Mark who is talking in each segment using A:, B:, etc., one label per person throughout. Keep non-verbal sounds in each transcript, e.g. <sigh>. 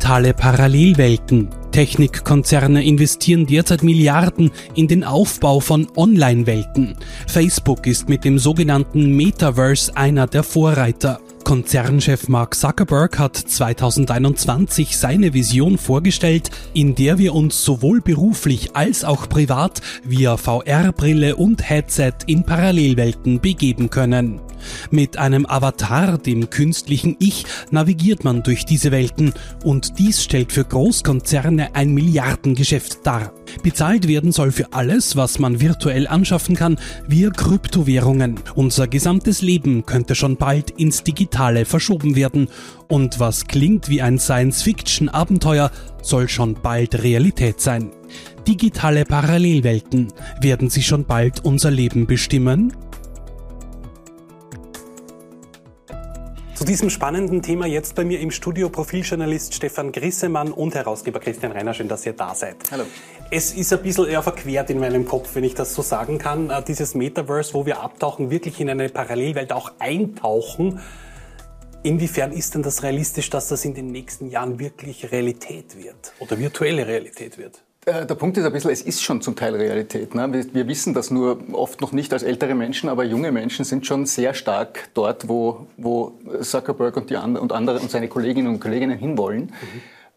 A: Digitale Parallelwelten. Technikkonzerne investieren derzeit Milliarden in den Aufbau von Online-Welten. Facebook ist mit dem sogenannten Metaverse einer der Vorreiter. Konzernchef Mark Zuckerberg hat 2021 seine Vision vorgestellt, in der wir uns sowohl beruflich als auch privat via VR-Brille und Headset in Parallelwelten begeben können. Mit einem Avatar, dem künstlichen Ich, navigiert man durch diese Welten und dies stellt für Großkonzerne ein Milliardengeschäft dar. Bezahlt werden soll für alles, was man virtuell anschaffen kann, via Kryptowährungen. Unser gesamtes Leben könnte schon bald ins Digitale verschoben werden. Und was klingt wie ein Science-Fiction-Abenteuer, soll schon bald Realität sein. Digitale Parallelwelten. Werden sie schon bald unser Leben bestimmen?
B: Zu diesem spannenden Thema jetzt bei mir im Studio Profiljournalist Stefan Grissemann und Herausgeber Christian Reiner. Schön, dass ihr da seid.
C: Hallo.
B: Es ist ein bisschen eher verquert in meinem Kopf, wenn ich das so sagen kann. Äh, dieses Metaverse, wo wir abtauchen, wirklich in eine Parallelwelt auch eintauchen. Inwiefern ist denn das realistisch, dass das in den nächsten Jahren wirklich Realität wird oder virtuelle Realität wird?
C: Äh, der Punkt ist ein bisschen, es ist schon zum Teil Realität. Ne? Wir, wissen das nur oft noch nicht als ältere Menschen, aber junge Menschen sind schon sehr stark dort, wo, wo Zuckerberg und, die and und andere und seine Kolleginnen und Kollegen hinwollen,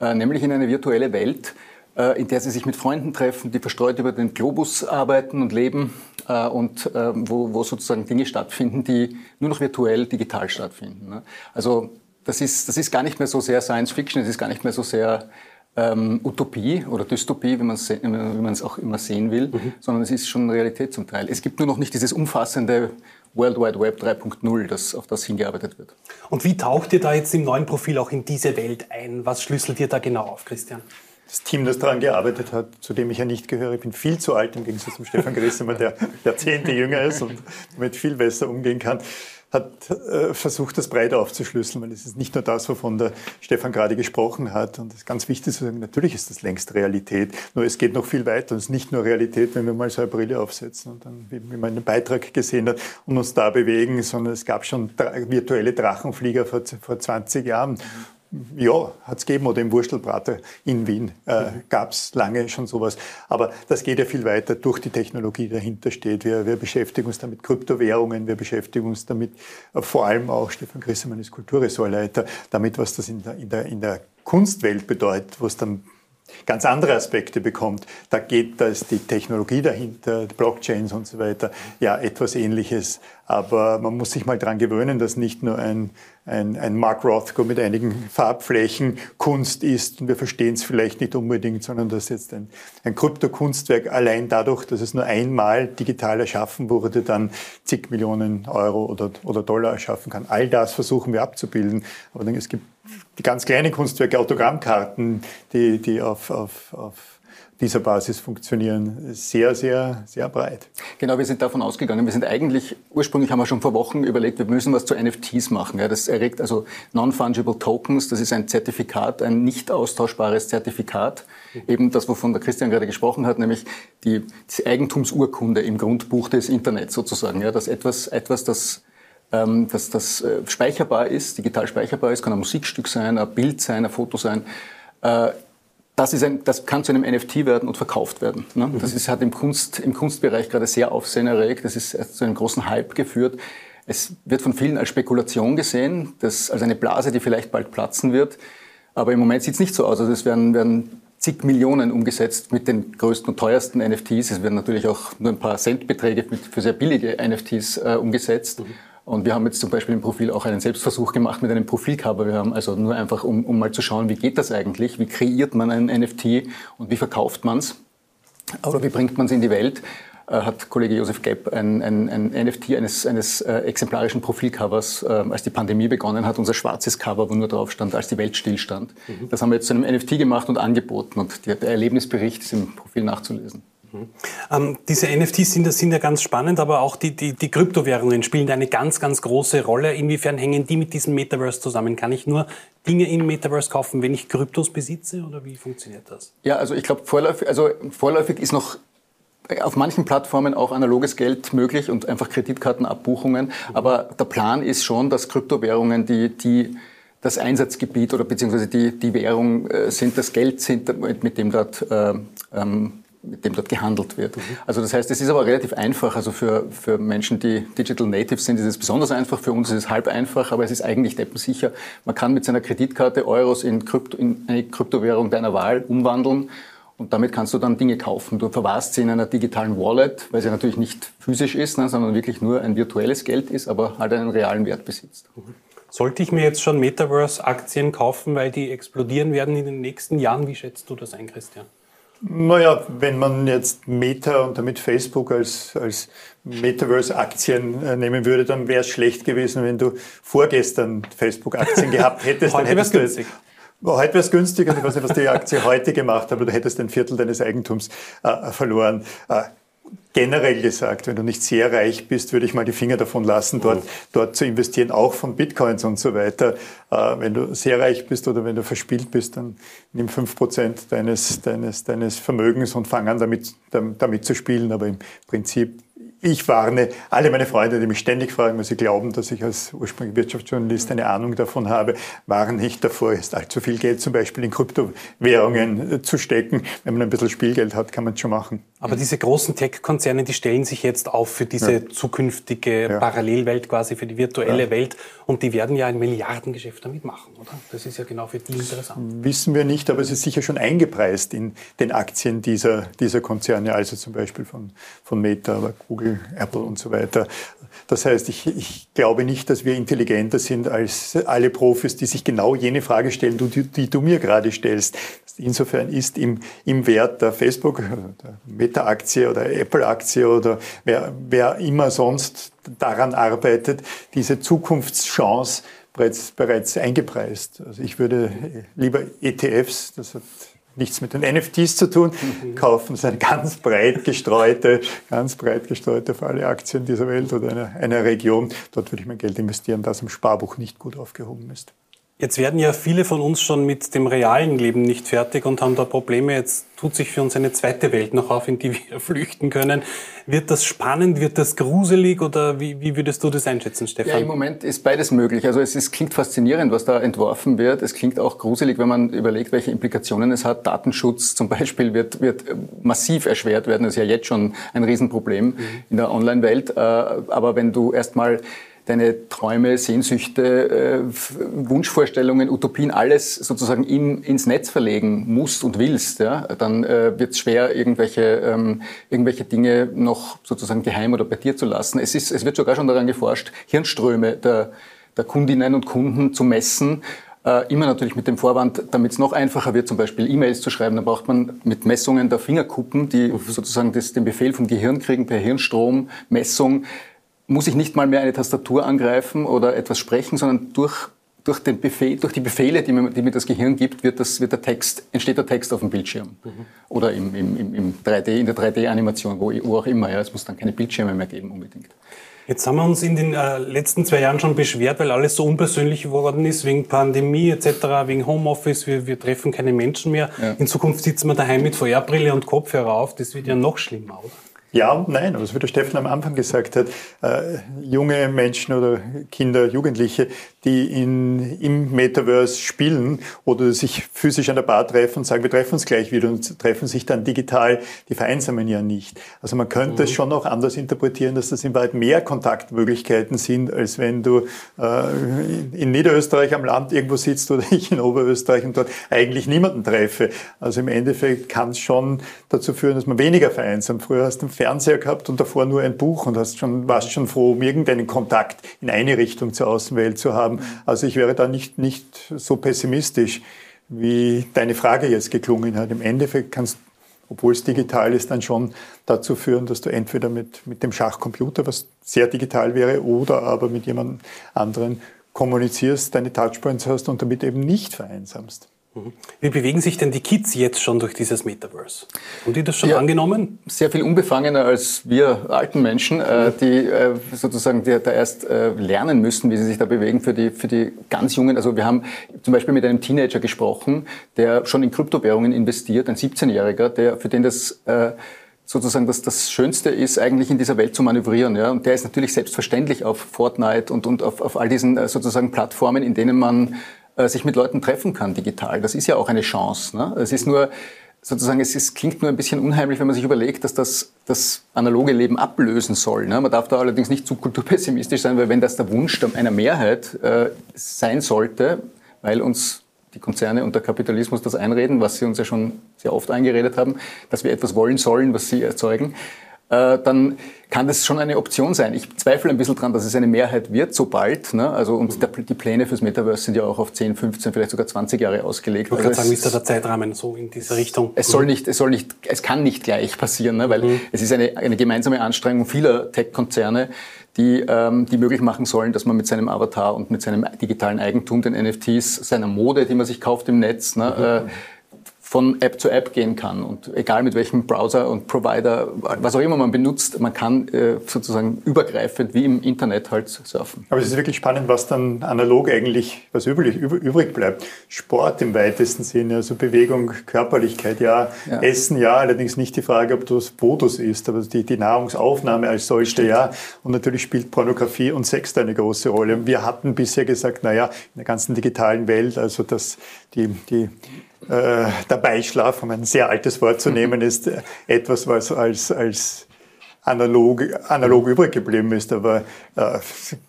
C: mhm. äh, nämlich in eine virtuelle Welt, in der sie sich mit Freunden treffen, die verstreut über den Globus arbeiten und leben äh, und äh, wo, wo, sozusagen Dinge stattfinden, die nur noch virtuell, digital stattfinden. Ne? Also das ist, das ist gar nicht mehr so sehr Science Fiction, es ist gar nicht mehr so sehr ähm, Utopie oder Dystopie, wie man es auch immer sehen will, mhm. sondern es ist schon Realität zum Teil. Es gibt nur noch nicht dieses umfassende World Wide Web 3.0, das, auf das hingearbeitet wird.
B: Und wie taucht ihr da jetzt im neuen Profil auch in diese Welt ein? Was schlüsselt ihr da genau auf, Christian?
D: Das Team, das daran gearbeitet hat, zu dem ich ja nicht gehöre, ich bin viel zu alt im Gegensatz zum Stefan Grissemann, der <laughs> Jahrzehnte jünger ist und damit viel besser umgehen kann hat äh, versucht, das breit aufzuschlüsseln, weil es ist nicht nur das, wovon der Stefan gerade gesprochen hat. Und es ist ganz wichtig zu sagen, natürlich ist das längst Realität, nur es geht noch viel weiter. Und es ist nicht nur Realität, wenn wir mal so eine Brille aufsetzen und dann, wie, wie man einen Beitrag gesehen hat, und uns da bewegen, sondern es gab schon virtuelle Drachenflieger vor, vor 20 Jahren. Ja, hat es gegeben oder im Wurstelbrater in Wien äh, gab es lange schon sowas. Aber das geht ja viel weiter durch die Technologie, die dahinter steht. Wir, wir beschäftigen uns damit Kryptowährungen, wir beschäftigen uns damit äh, vor allem auch, Stefan Grissemann ist Kulturressortleiter, damit, was das in der, in der, in der Kunstwelt bedeutet, was dann ganz andere Aspekte bekommt. Da geht da ist die Technologie dahinter, die Blockchains und so weiter, ja, etwas ähnliches. Aber man muss sich mal dran gewöhnen, dass nicht nur ein, ein, ein Mark Rothko mit einigen Farbflächen Kunst ist und wir verstehen es vielleicht nicht unbedingt, sondern dass jetzt ein, ein Kryptokunstwerk allein dadurch, dass es nur einmal digital erschaffen wurde, dann zig Millionen Euro oder, oder Dollar erschaffen kann. All das versuchen wir abzubilden. Aber es gibt die ganz kleinen Kunstwerke, Autogrammkarten, die, die auf, auf, auf dieser Basis funktionieren, sehr, sehr, sehr breit.
C: Genau, wir sind davon ausgegangen. Wir sind eigentlich, ursprünglich haben wir schon vor Wochen überlegt, wir müssen was zu NFTs machen. Ja, das erregt also Non-Fungible Tokens, das ist ein Zertifikat, ein nicht austauschbares Zertifikat. Eben das, wovon der Christian gerade gesprochen hat, nämlich die, die Eigentumsurkunde im Grundbuch des Internets sozusagen. Ja, dass etwas, etwas, das ähm, dass das äh, speicherbar ist, digital speicherbar ist, kann ein Musikstück sein, ein Bild sein, ein Foto sein. Äh, das, ist ein, das kann zu einem NFT werden und verkauft werden. Ne? Mhm. Das ist, hat im, Kunst, im Kunstbereich gerade sehr Aufsehen erregt. Das ist zu einem großen Hype geführt. Es wird von vielen als Spekulation gesehen, das, als eine Blase, die vielleicht bald platzen wird. Aber im Moment sieht es nicht so aus. Also es werden, werden zig Millionen umgesetzt mit den größten und teuersten NFTs. Es werden natürlich auch nur ein paar Centbeträge für sehr billige NFTs äh, umgesetzt. Mhm. Und wir haben jetzt zum Beispiel im Profil auch einen Selbstversuch gemacht mit einem Profilcover. Wir haben also nur einfach, um, um mal zu schauen, wie geht das eigentlich, wie kreiert man ein NFT und wie verkauft man es oder wie bringt man es in die Welt, äh, hat Kollege Josef Gepp ein, ein, ein NFT eines, eines äh, exemplarischen Profilcovers, äh, als die Pandemie begonnen hat, unser schwarzes Cover, wo nur drauf stand, als die Welt stillstand. Mhm. Das haben wir jetzt zu einem NFT gemacht und angeboten und der Erlebnisbericht ist im Profil nachzulesen.
B: Mhm. Ähm, diese NFTs sind, sind ja ganz spannend, aber auch die, die, die Kryptowährungen spielen eine ganz, ganz große Rolle. Inwiefern hängen die mit diesem Metaverse zusammen? Kann ich nur Dinge im Metaverse kaufen, wenn ich Kryptos besitze oder wie funktioniert das?
C: Ja, also ich glaube, vorläufig, also vorläufig ist noch auf manchen Plattformen auch analoges Geld möglich und einfach Kreditkartenabbuchungen. Mhm. Aber der Plan ist schon, dass Kryptowährungen die, die das Einsatzgebiet oder beziehungsweise die, die Währung äh, sind, das Geld sind, mit dem dort äh, ähm, mit dem dort gehandelt wird. Mhm. Also das heißt, es ist aber relativ einfach. Also für, für Menschen, die Digital Natives sind, ist es besonders einfach. Für uns ist es halb einfach, aber es ist eigentlich deppensicher. Man kann mit seiner Kreditkarte Euros in, Krypto, in eine Kryptowährung deiner Wahl umwandeln und damit kannst du dann Dinge kaufen. Du verwahrst sie in einer digitalen Wallet, weil sie natürlich nicht physisch ist, ne, sondern wirklich nur ein virtuelles Geld ist, aber halt einen realen Wert besitzt.
B: Sollte ich mir jetzt schon Metaverse-Aktien kaufen, weil die explodieren werden in den nächsten Jahren? Wie schätzt du das ein, Christian?
D: Naja, wenn man jetzt Meta und damit Facebook als, als Metaverse-Aktien äh, nehmen würde, dann wäre es schlecht gewesen, wenn du vorgestern Facebook-Aktien <laughs> gehabt hättest.
B: Heute wäre es günstig.
D: Heute wäre es günstig und ich weiß nicht, was die Aktie heute gemacht hat, aber du hättest ein Viertel deines Eigentums äh, verloren. Äh, generell gesagt, wenn du nicht sehr reich bist, würde ich mal die Finger davon lassen, dort, dort zu investieren, auch von Bitcoins und so weiter. Äh, wenn du sehr reich bist oder wenn du verspielt bist, dann nimm fünf Prozent deines, deines, deines Vermögens und fang an, damit, damit zu spielen. Aber im Prinzip ich warne alle meine Freunde, die mich ständig fragen, weil sie glauben, dass ich als ursprünglich Wirtschaftsjournalist eine Ahnung davon habe, warne nicht davor, jetzt allzu viel Geld zum Beispiel in Kryptowährungen äh, zu stecken. Wenn man ein bisschen Spielgeld hat, kann man es schon machen.
B: Aber diese großen Tech-Konzerne, die stellen sich jetzt auf für diese ja. zukünftige ja. Parallelwelt, quasi für die virtuelle ja. Welt. Und die werden ja ein Milliardengeschäft damit machen, oder? Das ist ja genau für die interessant.
D: Wissen wir nicht, aber es ist sicher schon eingepreist in den Aktien dieser, dieser Konzerne, also zum Beispiel von, von Meta, aber Google Apple und so weiter. Das heißt, ich, ich, glaube nicht, dass wir intelligenter sind als alle Profis, die sich genau jene Frage stellen, die, die du mir gerade stellst. Insofern ist im, im Wert der Facebook, der Meta-Aktie oder Apple-Aktie oder wer, wer immer sonst daran arbeitet, diese Zukunftschance bereits, bereits eingepreist. Also ich würde lieber ETFs, das hat nichts mit den NFTs zu tun, mhm. kaufen sie eine ganz breit gestreute, ganz breit gestreute für alle Aktien dieser Welt oder einer, einer Region. Dort würde ich mein Geld investieren, das im Sparbuch nicht gut aufgehoben ist.
B: Jetzt werden ja viele von uns schon mit dem realen Leben nicht fertig und haben da Probleme. Jetzt tut sich für uns eine zweite Welt noch auf, in die <laughs> wir flüchten können. Wird das spannend, wird das gruselig oder wie, wie würdest du das einschätzen, Stefan?
C: Ja, im Moment ist beides möglich. Also es ist, klingt faszinierend, was da entworfen wird. Es klingt auch gruselig, wenn man überlegt, welche Implikationen es hat. Datenschutz zum Beispiel wird, wird massiv erschwert werden. Das ist ja jetzt schon ein Riesenproblem mhm. in der Online-Welt. Äh, aber wenn du erstmal deine Träume, Sehnsüchte, äh, Wunschvorstellungen, Utopien, alles sozusagen in, ins Netz verlegen musst und willst, ja, dann äh, wird es schwer, irgendwelche, ähm, irgendwelche Dinge noch sozusagen geheim oder bei dir zu lassen. Es, ist, es wird sogar schon daran geforscht, Hirnströme der, der Kundinnen und Kunden zu messen. Äh, immer natürlich mit dem Vorwand, damit es noch einfacher wird, zum Beispiel E-Mails zu schreiben, dann braucht man mit Messungen der Fingerkuppen, die sozusagen das, den Befehl vom Gehirn kriegen per Hirnstrommessung, muss ich nicht mal mehr eine Tastatur angreifen oder etwas sprechen, sondern durch, durch, den Befehl, durch die Befehle, die mir, die mir das Gehirn gibt, wird, das, wird der Text, entsteht der Text auf dem Bildschirm. Mhm. Oder im, im, im 3D, in der 3D-Animation, wo, wo, auch immer. Ja. Es muss dann keine Bildschirme mehr geben unbedingt.
B: Jetzt haben wir uns in den äh, letzten zwei Jahren schon beschwert, weil alles so unpersönlich geworden ist, wegen Pandemie etc., wegen Homeoffice, wir, wir treffen keine Menschen mehr. Ja. In Zukunft sitzen wir daheim mit VR-Brille und Kopfhörer auf, das wird ja noch schlimmer, oder?
D: Ja und nein, aber so wie der Steffen am Anfang gesagt hat, äh, junge Menschen oder Kinder, Jugendliche, die in, im Metaverse spielen oder sich physisch an der Bar treffen und sagen, wir treffen uns gleich wieder und treffen sich dann digital, die vereinsamen ja nicht. Also man könnte es mhm. schon auch anders interpretieren, dass das in weit mehr Kontaktmöglichkeiten sind, als wenn du äh, in Niederösterreich am Land irgendwo sitzt oder ich in Oberösterreich und dort eigentlich niemanden treffe. Also im Endeffekt kann es schon dazu führen, dass man weniger vereinsamt. Früher hast du Fernseher gehabt und davor nur ein Buch und hast schon, warst schon froh, um irgendeinen Kontakt in eine Richtung zur Außenwelt zu haben haben. Also ich wäre da nicht, nicht so pessimistisch, wie deine Frage jetzt geklungen hat. Im Endeffekt kannst obwohl es digital ist, dann schon dazu führen, dass du entweder mit, mit dem Schachcomputer, was sehr digital wäre, oder aber mit jemand anderen kommunizierst, deine Touchpoints hast und damit eben nicht vereinsamst.
B: Wie bewegen sich denn die Kids jetzt schon durch dieses Metaverse? Haben die das schon ja, angenommen?
C: Sehr viel unbefangener als wir alten Menschen, äh, die äh, sozusagen die, da erst äh, lernen müssen, wie sie sich da bewegen für die, für die ganz Jungen. Also wir haben zum Beispiel mit einem Teenager gesprochen, der schon in Kryptowährungen investiert, ein 17-Jähriger, der für den das äh, sozusagen das, das Schönste ist, eigentlich in dieser Welt zu manövrieren. Ja? Und der ist natürlich selbstverständlich auf Fortnite und, und auf, auf all diesen äh, sozusagen Plattformen, in denen man äh, sich mit Leuten treffen kann digital. Das ist ja auch eine Chance. Ne? Es ist nur sozusagen, es ist, klingt nur ein bisschen unheimlich, wenn man sich überlegt, dass das das analoge Leben ablösen soll. Ne? Man darf da allerdings nicht zu kulturpessimistisch sein, weil wenn das der Wunsch einer Mehrheit äh, sein sollte, weil uns die Konzerne und der Kapitalismus das einreden, was sie uns ja schon sehr oft eingeredet haben, dass wir etwas wollen sollen, was sie erzeugen, äh, dann kann das schon eine Option sein. Ich zweifle ein bisschen dran, dass es eine Mehrheit wird, so bald. Ne? Also, und der, die Pläne fürs Metaverse sind ja auch auf 10, 15, vielleicht sogar 20 Jahre ausgelegt. Ich
B: wollte also sagen, ist da der Zeitrahmen so in diese Richtung?
C: Es soll nicht, es soll nicht, es kann nicht gleich passieren, ne? weil mhm. es ist eine, eine gemeinsame Anstrengung vieler Tech-Konzerne, die, ähm, die möglich machen sollen, dass man mit seinem Avatar und mit seinem digitalen Eigentum, den NFTs, seiner Mode, die man sich kauft im Netz, ne, mhm. äh, von App zu App gehen kann. Und egal mit welchem Browser und Provider, was auch immer man benutzt, man kann äh, sozusagen übergreifend wie im Internet halt surfen.
D: Aber es ist wirklich spannend, was dann analog eigentlich, was übrig, übrig bleibt. Sport im weitesten Sinne, also Bewegung, Körperlichkeit, ja. ja. Essen, ja. Allerdings nicht die Frage, ob du das Bodus isst, aber die, die Nahrungsaufnahme als solche, ja. Und natürlich spielt Pornografie und Sex da eine große Rolle. Wir hatten bisher gesagt, naja, in der ganzen digitalen Welt, also dass die, die äh, der Beischlaf, um ein sehr altes Wort zu nehmen, <laughs> ist etwas, was als, als analog, analog übrig geblieben ist. Aber äh, ein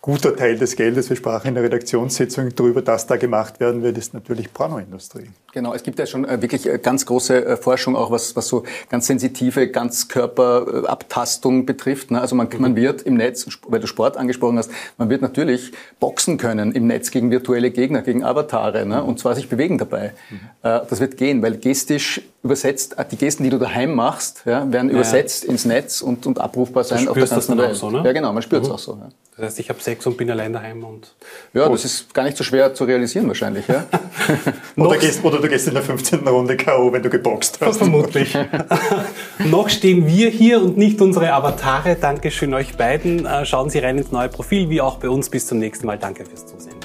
D: guter Teil des Geldes, wir sprachen in der Redaktionssitzung darüber, dass da gemacht werden wird, ist natürlich Pornoindustrie.
C: Genau, es gibt ja schon äh, wirklich äh, ganz große äh, Forschung, auch was, was so ganz sensitive Ganzkörperabtastung betrifft. Ne? Also man, mhm. man wird im Netz, weil du Sport angesprochen hast, man wird natürlich boxen können im Netz gegen virtuelle Gegner, gegen Avatare ne? und zwar sich bewegen dabei. Mhm. Das wird gehen, weil gestisch übersetzt, die Gesten, die du daheim machst, ja, werden ja. übersetzt ins Netz und, und abrufbar sein
B: auf der ganzen Welt. So, ne?
C: Ja, genau, man spürt es mhm. auch so. Ja.
B: Das heißt, ich habe Sex und bin allein daheim und.
C: Ja, gut. das ist gar nicht so schwer zu realisieren wahrscheinlich. Ja? <laughs>
D: oder, gehst, oder, du gehst in der 15. Runde K.O., wenn du geboxt hast. <laughs>
B: Vermutlich. <laughs> Noch stehen wir hier und nicht unsere Avatare. Dankeschön euch beiden. Äh, schauen Sie rein ins neue Profil, wie auch bei uns. Bis zum nächsten Mal. Danke fürs Zusehen.